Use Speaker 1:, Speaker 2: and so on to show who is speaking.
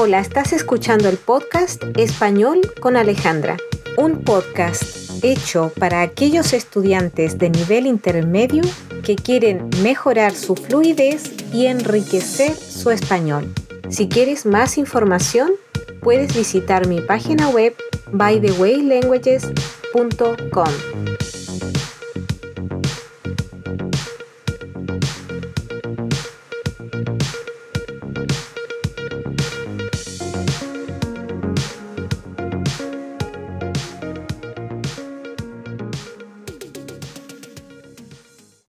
Speaker 1: Hola, estás escuchando el podcast Español con Alejandra, un podcast hecho para aquellos estudiantes de nivel intermedio que quieren mejorar su fluidez y enriquecer su español. Si quieres más información, puedes visitar mi página web bythewaylanguages.com.